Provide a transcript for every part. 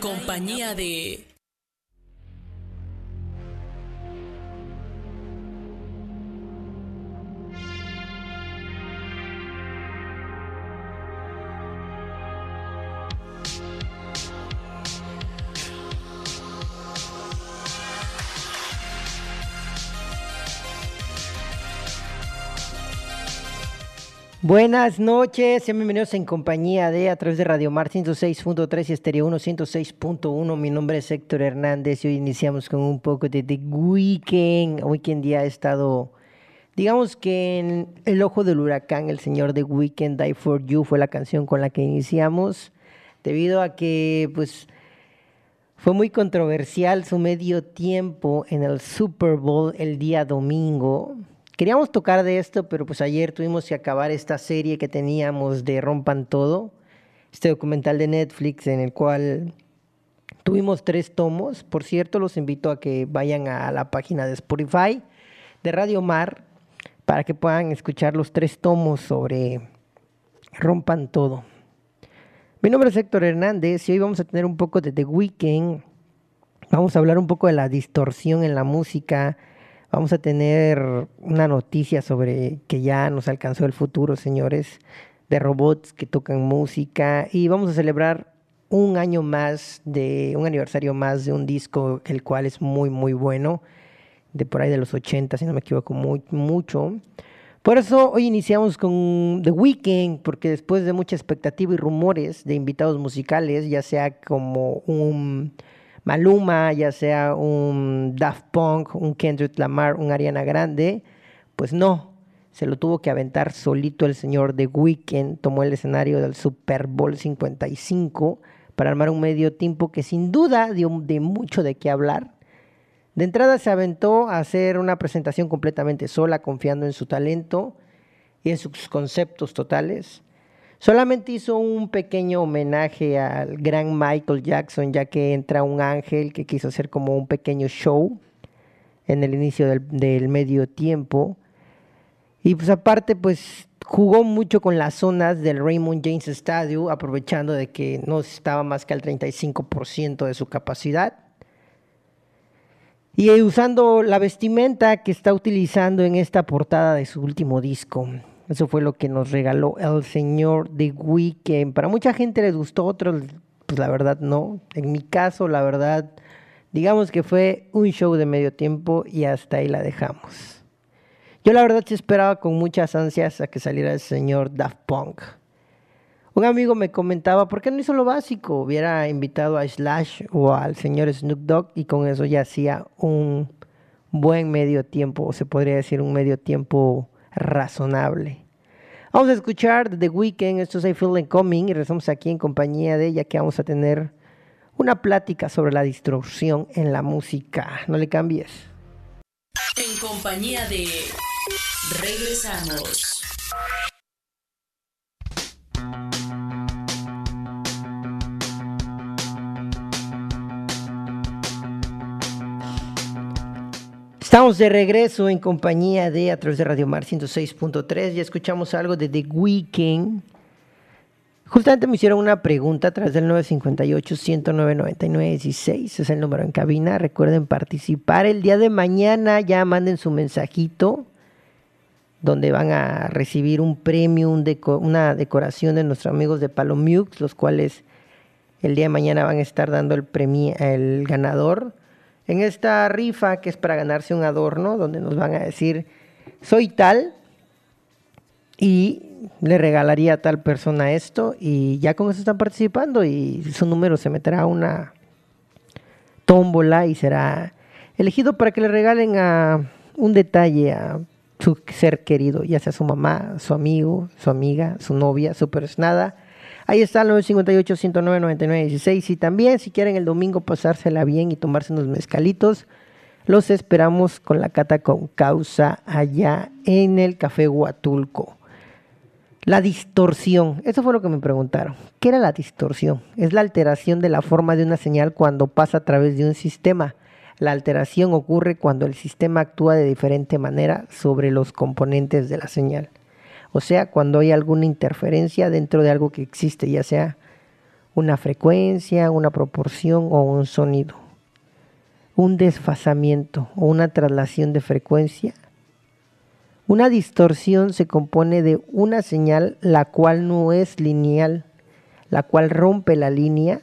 Compañía de Buenas noches, sean bienvenidos en compañía de a través de Radio Mar 106.3 y Estéreo 1 106.1. Mi nombre es Héctor Hernández y hoy iniciamos con un poco de The Weekend. Weekend ya ha estado, digamos que en el ojo del huracán, el señor The Weekend, Die For You fue la canción con la que iniciamos, debido a que pues fue muy controversial su medio tiempo en el Super Bowl el día domingo Queríamos tocar de esto, pero pues ayer tuvimos que acabar esta serie que teníamos de Rompan Todo, este documental de Netflix en el cual tuvimos tres tomos. Por cierto, los invito a que vayan a la página de Spotify de Radio Mar para que puedan escuchar los tres tomos sobre Rompan Todo. Mi nombre es Héctor Hernández y hoy vamos a tener un poco de The Weeknd. Vamos a hablar un poco de la distorsión en la música, Vamos a tener una noticia sobre que ya nos alcanzó el futuro, señores, de robots que tocan música. Y vamos a celebrar un año más de un aniversario más de un disco el cual es muy muy bueno de por ahí de los 80 si no me equivoco mucho. Por eso hoy iniciamos con The Weeknd porque después de mucha expectativa y rumores de invitados musicales ya sea como un Maluma, ya sea un Daft Punk, un Kendrick Lamar, un Ariana Grande, pues no, se lo tuvo que aventar solito el señor The Weeknd, tomó el escenario del Super Bowl 55 para armar un medio tiempo que sin duda dio de mucho de qué hablar. De entrada se aventó a hacer una presentación completamente sola, confiando en su talento y en sus conceptos totales. Solamente hizo un pequeño homenaje al gran Michael Jackson, ya que entra un ángel que quiso hacer como un pequeño show en el inicio del, medio tiempo. Y pues aparte, pues jugó mucho con las zonas del Raymond James Stadium, aprovechando de que no estaba más que al 35% de su capacidad. Y usando la vestimenta que está utilizando en esta portada de su último disco. Eso fue lo que nos regaló el señor The Weeknd. Para mucha gente les gustó, otros, pues la verdad no. En mi caso, la verdad, digamos que fue un show de medio tiempo y hasta ahí la dejamos. Yo la verdad sí esperaba con muchas ansias a que saliera el señor Daft Punk. Un amigo me comentaba, ¿por qué no hizo lo básico? Hubiera invitado a Slash o al señor Snoop Dogg y con eso ya hacía un buen medio tiempo, o se podría decir un medio tiempo razonable. Vamos a escuchar The Weeknd, esto es I Feel Coming y regresamos aquí en compañía de ella que vamos a tener una plática sobre la distorsión en la música. No le cambies. En compañía de Regresamos. Estamos de regreso en compañía de a través de Radio Mar 106.3. Ya escuchamos algo de The Weeknd. Justamente me hicieron una pregunta a través del 958-109-9916. Es el número en cabina. Recuerden participar el día de mañana. Ya manden su mensajito donde van a recibir un premio, una decoración de nuestros amigos de Palomux, los cuales el día de mañana van a estar dando el premio, el ganador en esta rifa que es para ganarse un adorno, donde nos van a decir, soy tal y le regalaría a tal persona esto y ya con eso están participando y su número se meterá a una tómbola y será elegido para que le regalen a un detalle a su ser querido, ya sea su mamá, su amigo, su amiga, su novia, su nada. Ahí está el 958-109-9916. Y también, si quieren el domingo pasársela bien y tomarse unos mezcalitos, los esperamos con la cata con causa allá en el Café Huatulco. La distorsión, eso fue lo que me preguntaron. ¿Qué era la distorsión? Es la alteración de la forma de una señal cuando pasa a través de un sistema. La alteración ocurre cuando el sistema actúa de diferente manera sobre los componentes de la señal. O sea, cuando hay alguna interferencia dentro de algo que existe, ya sea una frecuencia, una proporción o un sonido. Un desfasamiento o una traslación de frecuencia. Una distorsión se compone de una señal la cual no es lineal, la cual rompe la línea,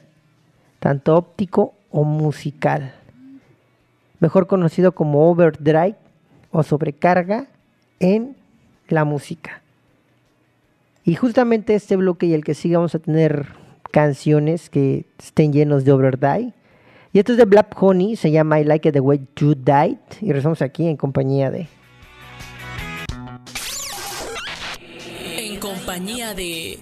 tanto óptico o musical, mejor conocido como overdrive o sobrecarga en la música. Y justamente este bloque y el que sigue vamos a tener canciones que estén llenos de overdrive. Y esto es de Black Honey, se llama I Like It The Way You Died. Y regresamos aquí en compañía de... En compañía de...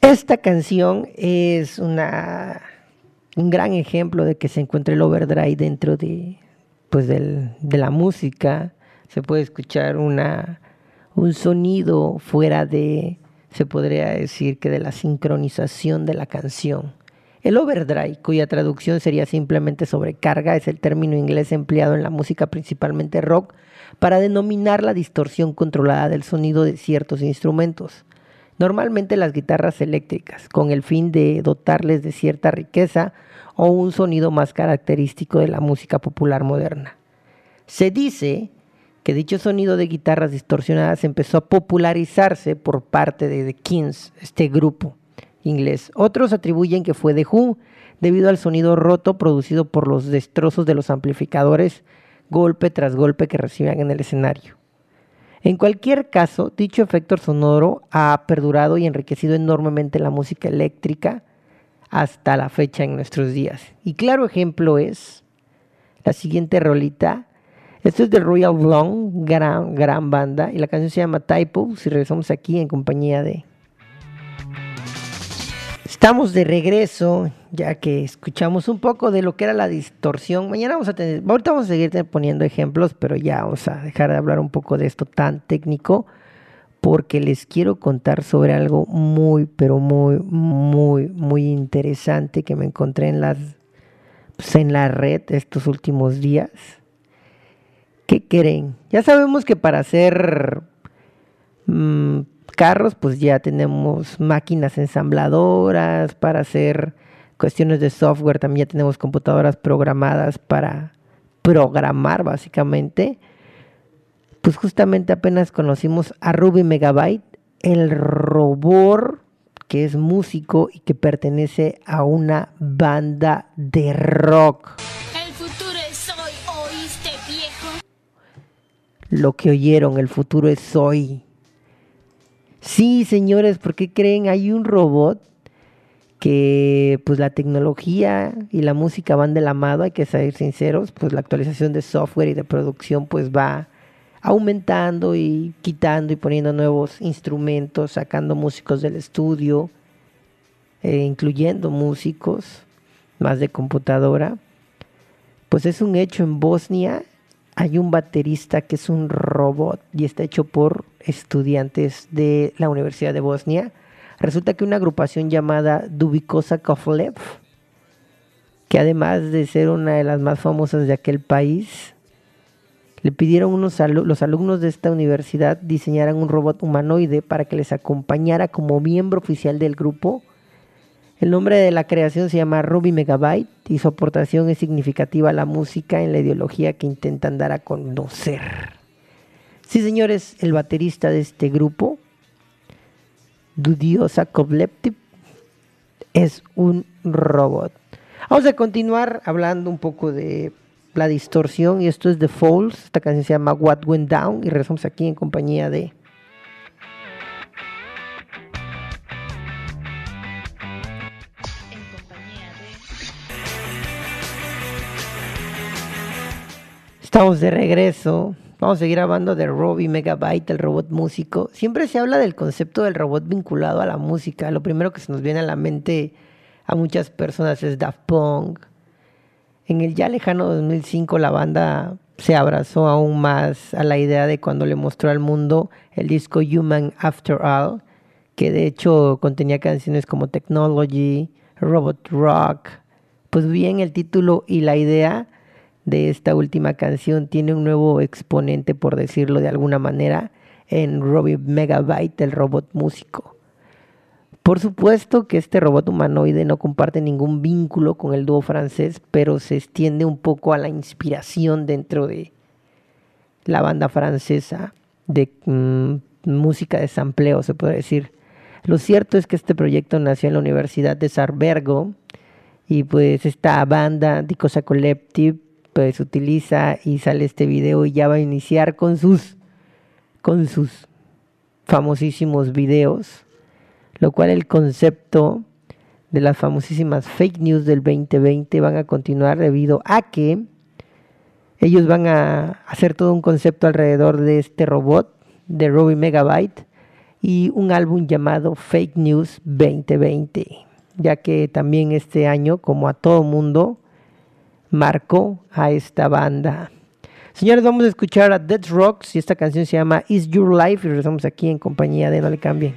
Esta canción es una, un gran ejemplo de que se encuentra el overdrive dentro de, pues del, de la música. Se puede escuchar una, un sonido fuera de, se podría decir que de la sincronización de la canción. El overdrive, cuya traducción sería simplemente sobrecarga, es el término inglés empleado en la música principalmente rock para denominar la distorsión controlada del sonido de ciertos instrumentos normalmente las guitarras eléctricas, con el fin de dotarles de cierta riqueza o un sonido más característico de la música popular moderna. Se dice que dicho sonido de guitarras distorsionadas empezó a popularizarse por parte de The Kings, este grupo inglés. Otros atribuyen que fue The Who, debido al sonido roto producido por los destrozos de los amplificadores golpe tras golpe que recibían en el escenario. En cualquier caso, dicho efecto sonoro ha perdurado y enriquecido enormemente la música eléctrica hasta la fecha en nuestros días. Y claro ejemplo es la siguiente rolita. Esto es de Royal Blonde, gran, banda, y la canción se llama Typo, si regresamos aquí en compañía de... Estamos de regreso, ya que escuchamos un poco de lo que era la distorsión. Mañana vamos a tener, ahorita vamos a seguir poniendo ejemplos, pero ya vamos a dejar de hablar un poco de esto tan técnico, porque les quiero contar sobre algo muy, pero muy, muy, muy interesante que me encontré en las, pues, en la red estos últimos días. ¿Qué creen? Ya sabemos que para hacer mmm, carros, pues ya tenemos máquinas ensambladoras para hacer cuestiones de software, también ya tenemos computadoras programadas para programar básicamente. Pues justamente apenas conocimos a Ruby Megabyte, el robot que es músico y que pertenece a una banda de rock. El futuro es hoy, ¿oíste, viejo? Lo que oyeron, el futuro es hoy. Sí, señores, ¿por qué creen? Hay un robot que pues la tecnología y la música van de la mano, hay que ser sinceros, pues la actualización de software y de producción pues va aumentando y quitando y poniendo nuevos instrumentos, sacando músicos del estudio, eh, incluyendo músicos más de computadora. Pues es un hecho en Bosnia hay un baterista que es un robot y está hecho por estudiantes de la Universidad de Bosnia. Resulta que una agrupación llamada Dubikosa Kovlev, que además de ser una de las más famosas de aquel país, le pidieron unos los alumnos de esta universidad diseñaran un robot humanoide para que les acompañara como miembro oficial del grupo el nombre de la creación se llama Ruby Megabyte y su aportación es significativa a la música en la ideología que intentan dar a conocer. Sí, señores, el baterista de este grupo, Dudiosa Kovleptip, es un robot. Vamos a continuar hablando un poco de la distorsión y esto es The Falls. Esta canción se llama What Went Down y regresamos aquí en compañía de Estamos de regreso. Vamos a seguir hablando de Robbie Megabyte, el robot músico. Siempre se habla del concepto del robot vinculado a la música. Lo primero que se nos viene a la mente a muchas personas es Daft Punk. En el ya lejano 2005 la banda se abrazó aún más a la idea de cuando le mostró al mundo el disco Human After All, que de hecho contenía canciones como Technology, Robot Rock. Pues bien, el título y la idea de esta última canción tiene un nuevo exponente, por decirlo de alguna manera, en Robbie Megabyte, el robot músico. Por supuesto que este robot humanoide no comparte ningún vínculo con el dúo francés, pero se extiende un poco a la inspiración dentro de la banda francesa de mm, música de sampleo, se puede decir. Lo cierto es que este proyecto nació en la Universidad de Sarbergo y pues esta banda, Dicosa Collective, pues utiliza y sale este video y ya va a iniciar con sus, con sus famosísimos videos lo cual el concepto de las famosísimas fake news del 2020 van a continuar debido a que ellos van a hacer todo un concepto alrededor de este robot de Robbie Megabyte y un álbum llamado Fake News 2020, ya que también este año, como a todo mundo, marcó a esta banda. Señores, vamos a escuchar a Dead Rocks y esta canción se llama Is Your Life y regresamos aquí en compañía de No Le Cambien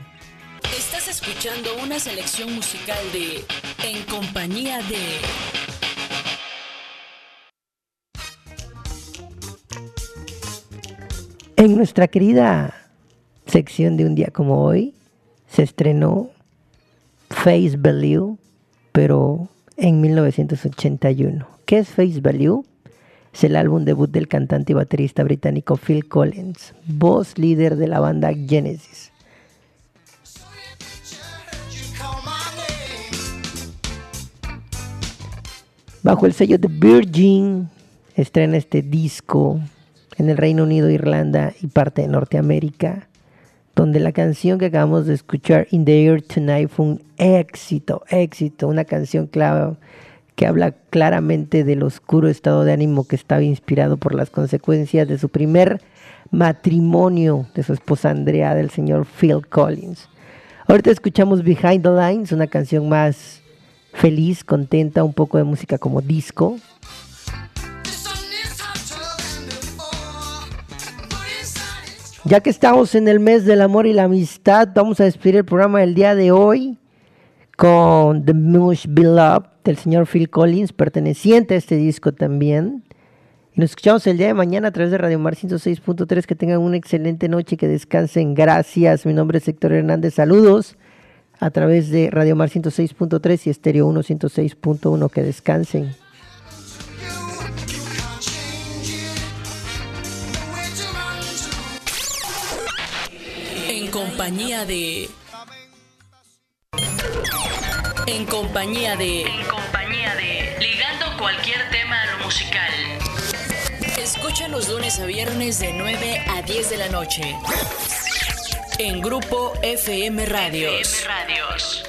escuchando una selección musical de En compañía de... En nuestra querida sección de un día como hoy se estrenó Face Value, pero en 1981. ¿Qué es Face Value? Es el álbum debut del cantante y baterista británico Phil Collins, voz líder de la banda Genesis. Bajo el sello de Virgin estrena este disco en el Reino Unido, Irlanda y parte de Norteamérica, donde la canción que acabamos de escuchar, In the Air Tonight, fue un éxito, éxito, una canción clave que habla claramente del oscuro estado de ánimo que estaba inspirado por las consecuencias de su primer matrimonio de su esposa Andrea, del señor Phil Collins. Ahorita escuchamos Behind the Lines, una canción más feliz, contenta, un poco de música como disco. Ya que estamos en el mes del amor y la amistad, vamos a despedir el programa del día de hoy con The Mush Beloved del señor Phil Collins, perteneciente a este disco también. Y nos escuchamos el día de mañana a través de Radio Mar 106.3. Que tengan una excelente noche, que descansen. Gracias. Mi nombre es Héctor Hernández. Saludos a través de Radio Mar 106.3 y Estéreo 1 106.1. Que descansen. En compañía de. En compañía de. En compañía de. Ligando cualquier tema a lo musical. Escucha los lunes a viernes de 9 a 10 de la noche. En Grupo FM Radios. FM Radios.